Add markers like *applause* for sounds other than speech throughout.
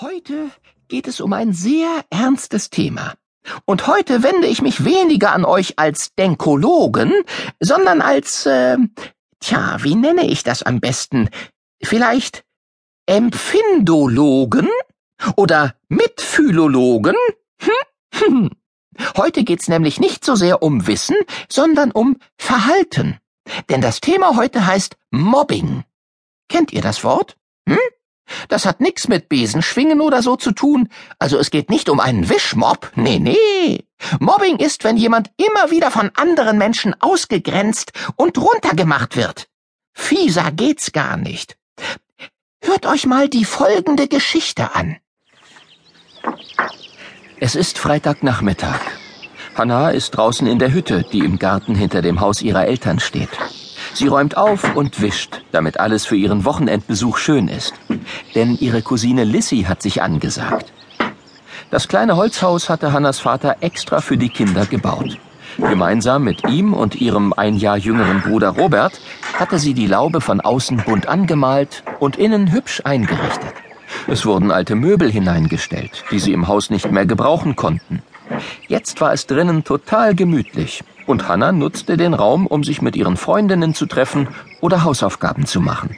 Heute geht es um ein sehr ernstes Thema. Und heute wende ich mich weniger an euch als Denkologen, sondern als, äh, tja, wie nenne ich das am besten? Vielleicht Empfindologen? Oder Mitphilologen? Hm? Hm. *laughs* Heute geht's nämlich nicht so sehr um Wissen, sondern um Verhalten. Denn das Thema heute heißt Mobbing. Kennt ihr das Wort? Hm? Das hat nix mit Besenschwingen oder so zu tun. Also es geht nicht um einen Wischmob. Nee, nee. Mobbing ist, wenn jemand immer wieder von anderen Menschen ausgegrenzt und runtergemacht wird. Fieser geht's gar nicht. Hört euch mal die folgende Geschichte an. Es ist Freitagnachmittag. Hannah ist draußen in der Hütte, die im Garten hinter dem Haus ihrer Eltern steht. Sie räumt auf und wischt, damit alles für ihren Wochenendbesuch schön ist. Denn ihre Cousine Lissy hat sich angesagt. Das kleine Holzhaus hatte Hannas Vater extra für die Kinder gebaut. Gemeinsam mit ihm und ihrem ein Jahr jüngeren Bruder Robert hatte sie die Laube von außen bunt angemalt und innen hübsch eingerichtet. Es wurden alte Möbel hineingestellt, die sie im Haus nicht mehr gebrauchen konnten. Jetzt war es drinnen total gemütlich und Hannah nutzte den Raum, um sich mit ihren Freundinnen zu treffen oder Hausaufgaben zu machen.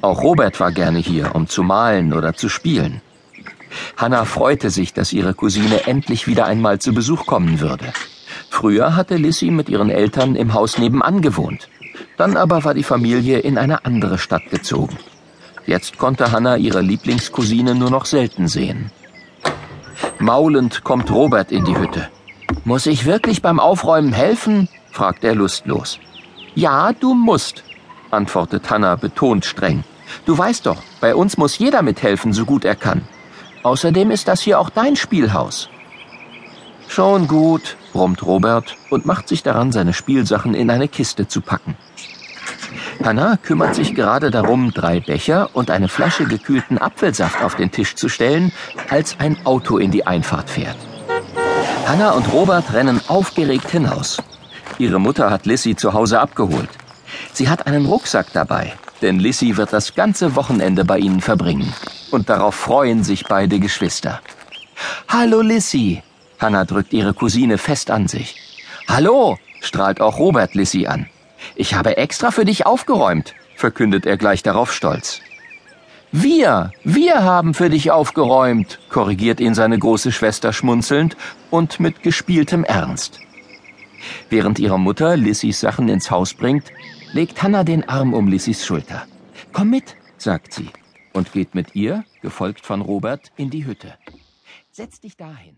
Auch Robert war gerne hier, um zu malen oder zu spielen. Hannah freute sich, dass ihre Cousine endlich wieder einmal zu Besuch kommen würde. Früher hatte Lissy mit ihren Eltern im Haus nebenan gewohnt. Dann aber war die Familie in eine andere Stadt gezogen. Jetzt konnte Hannah ihre Lieblingscousine nur noch selten sehen. Maulend kommt Robert in die Hütte. Muss ich wirklich beim Aufräumen helfen? fragt er lustlos. Ja, du musst, antwortet Hannah betont streng. Du weißt doch, bei uns muss jeder mithelfen, so gut er kann. Außerdem ist das hier auch dein Spielhaus. Schon gut, brummt Robert und macht sich daran, seine Spielsachen in eine Kiste zu packen. Hannah kümmert sich gerade darum, drei Becher und eine Flasche gekühlten Apfelsaft auf den Tisch zu stellen, als ein Auto in die Einfahrt fährt. Hannah und Robert rennen aufgeregt hinaus. Ihre Mutter hat Lissy zu Hause abgeholt. Sie hat einen Rucksack dabei, denn Lissy wird das ganze Wochenende bei ihnen verbringen. Und darauf freuen sich beide Geschwister. Hallo Lissy. Hannah drückt ihre Cousine fest an sich. Hallo, strahlt auch Robert Lissy an. Ich habe extra für dich aufgeräumt, verkündet er gleich darauf stolz. Wir, wir haben für dich aufgeräumt, korrigiert ihn seine große Schwester schmunzelnd und mit gespieltem Ernst. Während ihre Mutter Lissys Sachen ins Haus bringt, legt Hannah den Arm um Lissys Schulter. Komm mit, sagt sie und geht mit ihr, gefolgt von Robert, in die Hütte. Setz dich dahin.